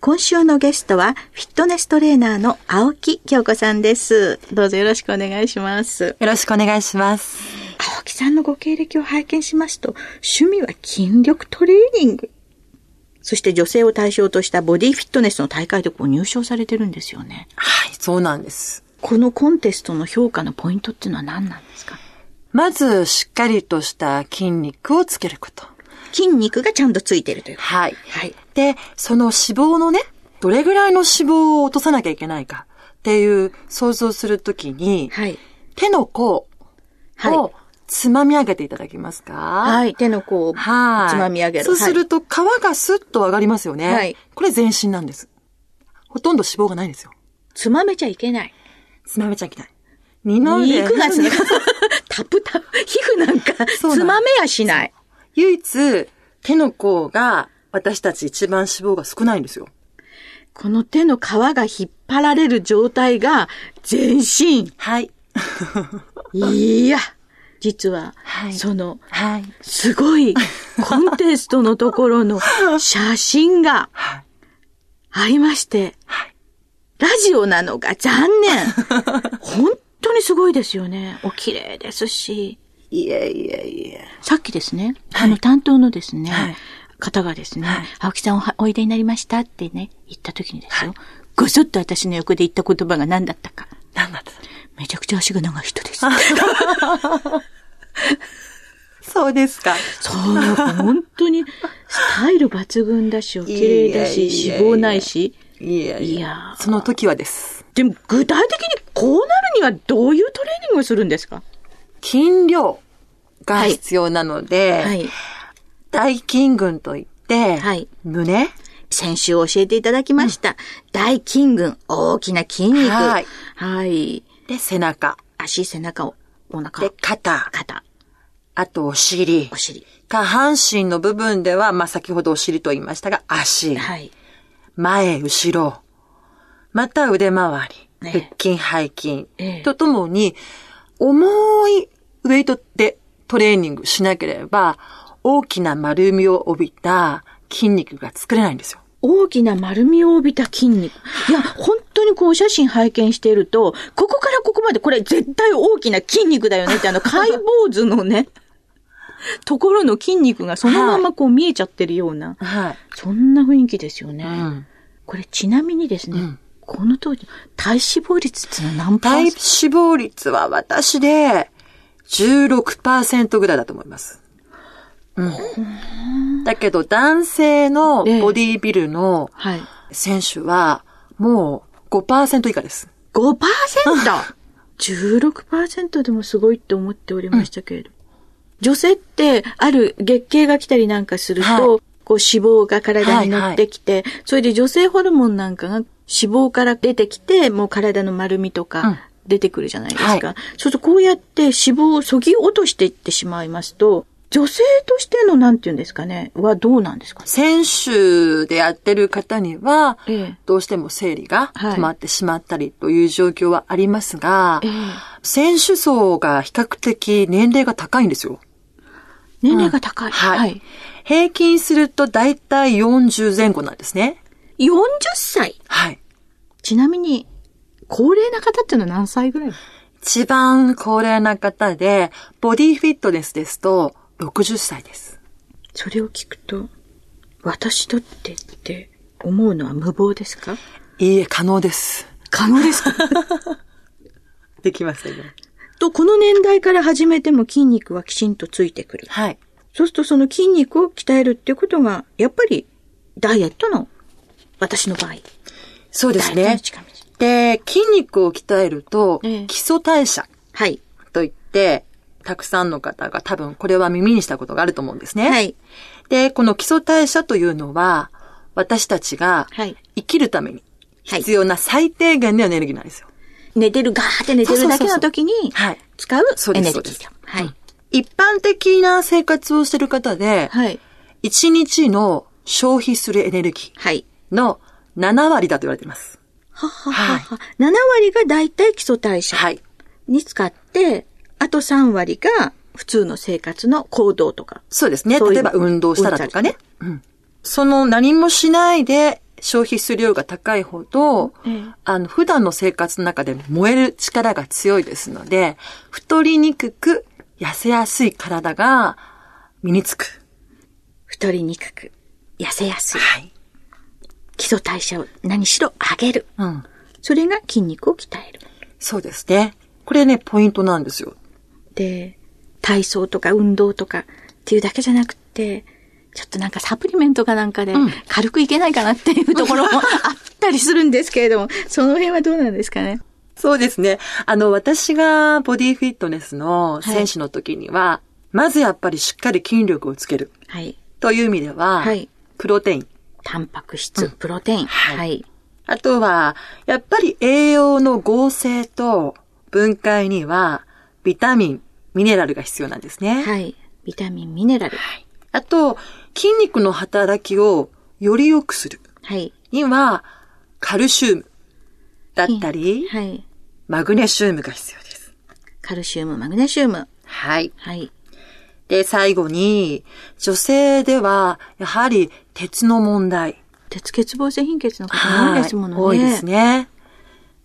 今週のゲストは、フィットネストレーナーの青木京子さんです。どうぞよろしくお願いします。よろしくお願いします。青木さんのご経歴を拝見しますと、趣味は筋力トレーニング。そして女性を対象としたボディフィットネスの大会でこう入賞されてるんですよね。はい、そうなんです。このコンテストの評価のポイントっていうのは何なんですかまず、しっかりとした筋肉をつけること。筋肉がちゃんとついてるという。はい。はい。で、その脂肪のね、どれぐらいの脂肪を落とさなきゃいけないかっていう想像するときに、はい。手の甲はいをつまみ上げていただけますかはい。手の甲をつはい。まみ上げる。そうすると皮がスッと上がりますよね。はいこれ全身なんです。ほとんど脂肪がないんですよ。つまめちゃいけない。つまめちゃいけない。二の腕。肉がつ ながタプタプ、皮膚なんか、つまめやしない。唯一、手の甲が私たち一番脂肪が少ないんですよ。この手の皮が引っ張られる状態が全身。はい。いや、実は、はいその、はい。すごいコンテストのところの 写真がはい。ありまして、はい。ラジオなのが残念。本当にすごいですよね。お綺麗ですし。いえいえいえ。さっきですね、あの担当のですね、はい方がですね、はい青木さんおいでになりましたってね、言った時にですよ、ごそっと私の横で言った言葉が何だったか。なんだった？めちゃくちゃ足が長い人です。そうですか。そう、本当に、スタイル抜群だし、お綺麗だし、いやいやいや脂肪ないし。いやいやーその時はです。でも、具体的にこうなるにはどういうトレーニングをするんですか？筋量が必要なので、はい。大筋群といって、はい胸？先週教えていただきました。大筋群、大きな筋肉。はいはい。で背中。足、背中、おお腹で、肩。肩、あとお尻お。尻。下半身の部分では、まあ、先ほどお尻と言いましたが、足。はい。前、後ろ。また腕回り。ね腹筋、背筋。ええとともに、重いウェイトでトレーニングしなければ、大きな丸みを帯びた筋肉が作れないんですよ。大きな丸みを帯びた筋肉。いや、本当にこうお写真拝見していると、ここからここまでこれ絶対大きな筋肉だよねって あの解剖図のね、ところの筋肉がそのままこう見えちゃってるような、はい。そんな雰囲気ですよね。うん。これちなみにですね、うんこの当時、体脂肪率ってのは何パー体脂セント？肪率は私で16%ぐらいだと思います。うん。だけど男性のボディービルのはい。選手はもう5%以下です。5%?16% でもすごいって思っておりましたけれど。女性って、ある月経が来たりなんかすると、はいこう脂肪が体に乗ってきて、それで女性ホルモンなんかが脂肪から出てきて、もう体の丸みとうんか出てくるじゃないですか。はいそうするとこうやって脂肪をそぎ落としていってしまいますと、女性としてのなんていうんですかね、はどうなんですか？選手でやってる方には、ええどうしても生理がはい止まってしまったりという状況はありますが、ええ選手層が比較的年齢が高いんですよ。年齢が高い。はい。平均すると大体40前後なんですね。40歳？はい。ちなみに、高齢な方っていうのは何歳ぐらい？一番高齢な方で、ボディフィットネスですと60歳です。それを聞くと、私とってって思うのは無謀ですか？いいえ、可能です。可能ですか？できますよね。と、この年代から始めても筋肉はきちんとついてくる。はい。そうするとその筋肉を鍛えるっていうことが、やっぱりダイエットの、私の場合。そうですね。で、筋肉を鍛えると、ええ基礎代謝はい。といって、たくさんの方が多分これは耳にしたことがあると思うんですね。はい。で、この基礎代謝というのは、私たちがはい生きるために必要な最低限のエネルギーなんですよ。寝てる、ガーって寝てるだけの時にはい。使うエネルギーそうと。はい。一般的な生活をしてる方で、はい。1日の消費するエネルギはい。ーの7割だと言われています。はははは。7割がだいたい基礎代謝はい。に使って、あと3割が普通の生活の行動とか。そうですね。そういう例えば運動したらとかね。うん。その何もしないで消費する量が高いほど、ええあの、普段の生活の中で燃える力が強いですので、太りにくく痩せやすい体が身につく。太りにくく、痩せやすい。はい。基礎代謝を何しろ上げる。うん。それが筋肉を鍛える。そうですね。これね、ポイントなんですよ。で、体操とか運動とかっていうだけじゃなくて、ちょっとなんかサプリメントかなんかでうん軽くいけないかなっていうところも あったりするんですけれども、その辺はどうなんですかね？そうですね。あの、私がボディフィットネスの選手の時には、まずやっぱりしっかり筋力をつけるはい。という意味では、はいプロテイン。タンパク質、プロテイン。はいはい。あとは、やっぱり栄養の合成と分解には、ビタミン、ミネラルが必要なんですね。はい。ビタミン、ミネラル。あと、筋肉の働きをより良くするはい。には、カルシウムだったり、はい。マグネシウムが必要です。カルシウム、マグネシウム。はい。はい。で、最後に、女性では、やはり鉄の問題。鉄欠乏性貧血の方も多いですものね。多いですね。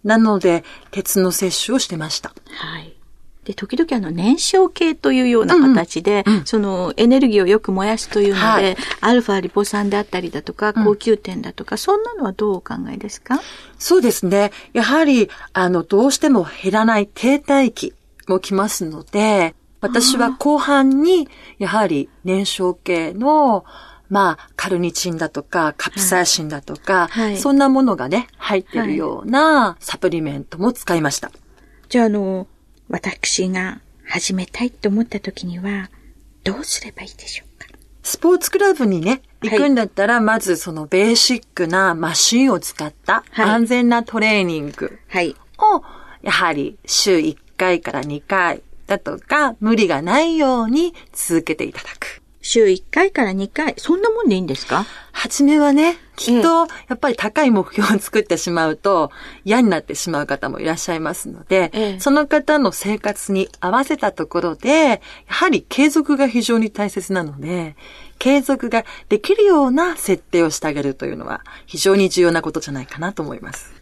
なので、鉄の摂取をしてました。はい。で、時々あの燃焼系というような形で、そのエネルギーをよく燃やすというので、はいアルファリポ酸であったりだとか、高級点だとか、そんなのはどうお考えですか？そうですね。やはり、あの、どうしても減らない停滞期も来ますので、私は後半に、やはり燃焼系の、まあ、カルニチンだとか、カプサイシンだとか、はい。そんなものがね、入ってるようなサプリメントも使いました。じゃあ、あの、私が始めたいと思った時には、どうすればいいでしょうか？スポーツクラブにね、はい。行くんだったら、まずそのベーシックなマシンを使ったはい。安全なトレーニングはい。を、やはり週1回から2回だとか、無理がないように続けていただく。週1回から2回、そんなもんでいいんですか？はじめはね、きっと、やっぱり高い目標を作ってしまうと、嫌になってしまう方もいらっしゃいますので、ええその方の生活に合わせたところで、やはり継続が非常に大切なので、継続ができるような設定をしてあげるというのは、非常に重要なことじゃないかなと思います。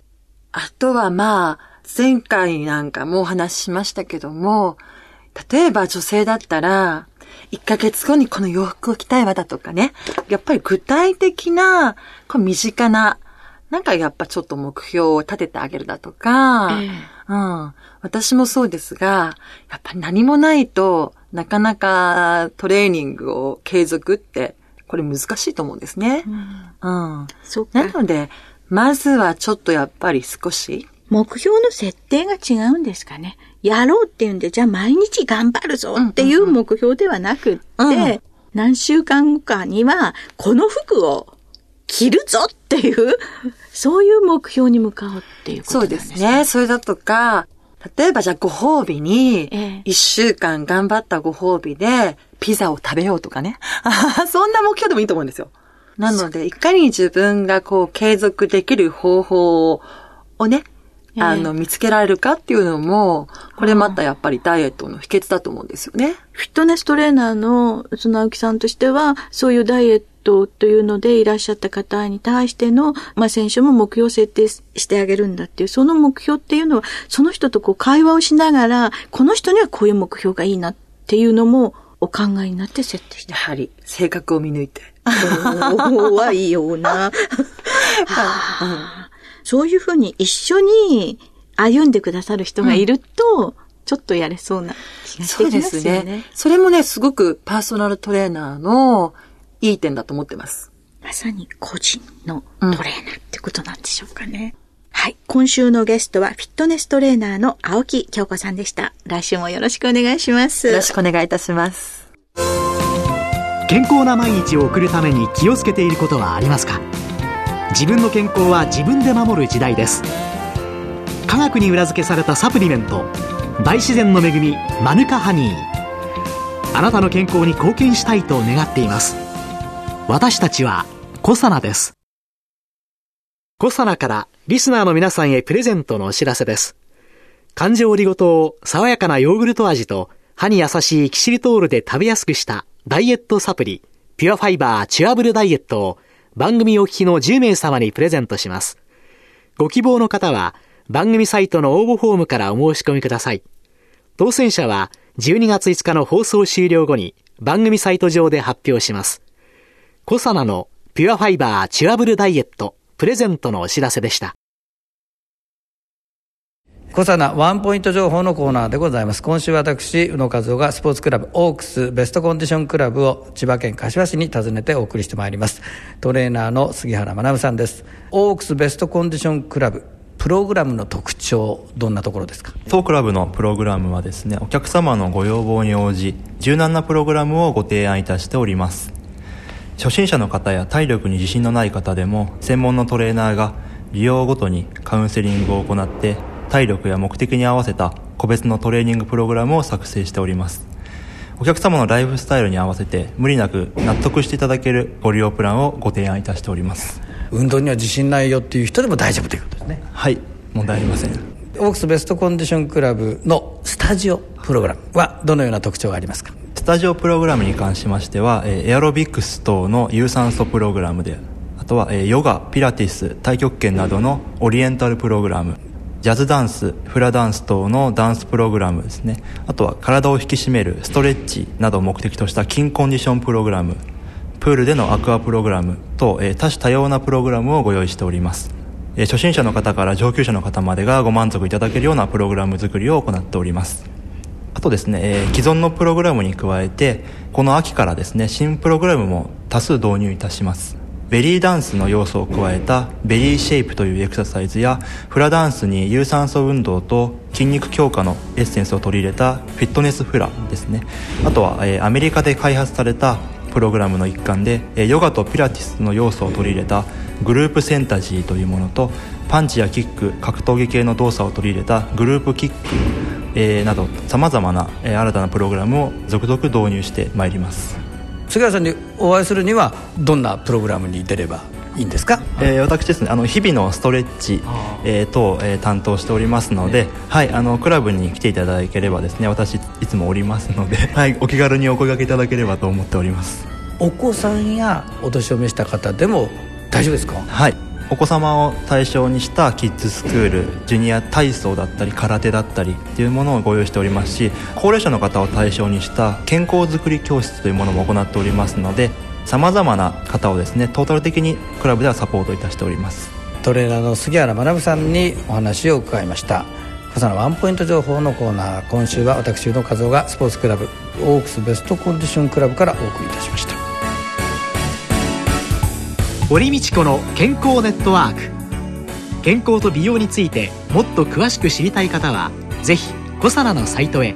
あとはまあ、前回なんかもお話ししましたけども、例えば女性だったら、1ヶ月後にこの洋服を着たいわだとかね、やっぱり具体的な、こう身近な、なんかやっぱちょっと目標を立ててあげるだとか、ええうん。私もそうですが、やっぱり何もないとなかなかトレーニングを継続って、これ難しいと思うんですね。うん。そうかな。ので、まずはちょっとやっぱり少し、目標の設定が違うんですかね。やろうっていうんで、じゃあ毎日頑張るぞっていう目標ではなくって、うん何週間後かには、この服を着るぞっていう、そういう目標に向かうっていうことそうんなでね。ですすね。それだとか、例えばじゃあご褒美にええ、一週間頑張ったご褒美で、ピザを食べようとかね。そんな目標でもいいと思うんですよ。なので、いかに自分がこう継続できる方法をね、ええあの、見つけられるかっていうのも、これまたやっぱりダイエットの秘訣だと思うんですよね。フィットネストレーナーの、その青木さんとしては、そういうダイエットというのでいらっしゃった方に対しての、まあ、選手も目標を設定してあげるんだっていう、その目標っていうのは、その人とこう会話をしながら、この人にはこういう目標がいいなっていうのも、お考えになって設定してやはり、性格を見抜いて。怖いような。はあそういうふうに一緒に歩んでくださる人がいると、ちょっとやれそうな気がしそうでてきますすねよね。。それもね、すごくパーソナルトレーナーのいい点だと思ってます。まさに個人のトレーナーってことなんでしょうかね。はい。今週のゲストはフィットネストレーナーの青木京子さんでした。来週もよろしくお願いします。よろしくお願いいたします。健康な毎日を送るために気をつけていることはありますか？自分の健康は自分で守る時代です。科学に裏付けされたサプリメント大自然の恵みマヌカハニー。あなたの健康に貢献したいと願っています。私たちはコサナです。コサナからリスナーの皆さんへプレゼントのお知らせです。感情オリゴ糖を爽やかなヨーグルト味と歯に優しいキシリトールで食べやすくしたダイエットサプリピュアファイバーチュアブルダイエットを番組お聞きの10名様にプレゼントします。ご希望の方は番組サイトの応募フォームからお申し込みください。当選者は12月5日の放送終了後に番組サイト上で発表します。コサナのピュアファイバーチュアブルダイエットプレゼントのお知らせでした。小さなワンポイント情報のコーナーでございます。今週私、宇野和夫がスポーツクラブオークスベストコンディションクラブを千葉県柏市に訪ねてお送りしてまいります。トレーナーの杉原学さんです。オークスベストコンディションクラブ、プログラムの特徴、どんなところですか？当クラブのプログラムはですね、お客様のご要望に応じ、柔軟なプログラムをご提案いたしております。初心者の方や体力に自信のない方でも、専門のトレーナーが利用ごとにカウンセリングを行って体力や目的に合わせた個別のトレーニングプログラムを作成しております。お客様のライフスタイルに合わせて無理なく納得していただけるご利用プランをご提案いたしております。運動には自信ないよっていう人でも大丈夫ということですね。はい問題ありません。オークスベストコンディションクラブのスタジオプログラムはどのような特徴がありますか？スタジオプログラムに関しましてはエアロビクス等の有酸素プログラムであとはヨガピラティス太極拳などのオリエンタルプログラムジャズダンスフラダンス等のダンスプログラムですね。あとは体を引き締めるストレッチなどを目的とした筋コンディションプログラム。プールでのアクアプログラムと、えー、多種多様なプログラムをご用意しております、え、初心者の方から上級者の方までがご満足いただけるようなプログラム作りを行っております。あとですね、え、既存のプログラムに加えてこの秋からですね新プログラムも多数導入いたします。ベリーダンスの要素を加えたベリーシェイプというエクササイズやフラダンスに有酸素運動と筋肉強化のエッセンスを取り入れたフィットネスフラですね。あとは、えー、アメリカで開発されたプログラムの一環で、え、ヨガとピラティスの要素を取り入れたグループセンタジーというものとパンチやキック格闘技系の動作を取り入れたグループキック、えー、などさまざまな、えー、新たなプログラムを続々導入してまいります。杉原さんにお会いするにはどんなプログラムに出ればいいんですか、えー、私ですねあの日々のストレッチ、えー、等、えー、担当しておりますので、ね、はいあのクラブに来ていただければですね私いつもおりますので、はい、お気軽にお声掛けいただければと思っております。お子さんやお年を召した方でも大丈夫ですか？はいお子様を対象にしたキッズスクールジュニア体操だったり空手だったりっていうものをご用意しておりますし高齢者の方を対象にした健康づくり教室というものも行っておりますのでさまざまな方をですねトータル的にクラブではサポートいたしております。トレーナーの杉原学さんにお話を伺いました。小のワンポイント情報のコーナー今週は私の和夫がスポーツクラブオークスベストコンディションクラブからお送りいたしました。堀道子の健康ネットワーク。健康と美容についてもっと詳しく知りたい方はぜひコサナのサイトへ。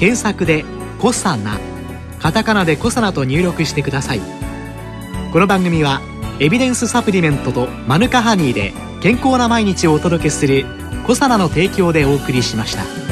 検索で「コサナ」カタカナで「コサナ」と入力してください。この番組はエビデンスサプリメントとマヌカハニーで健康な毎日をお届けする「コサナの提供」でお送りしました。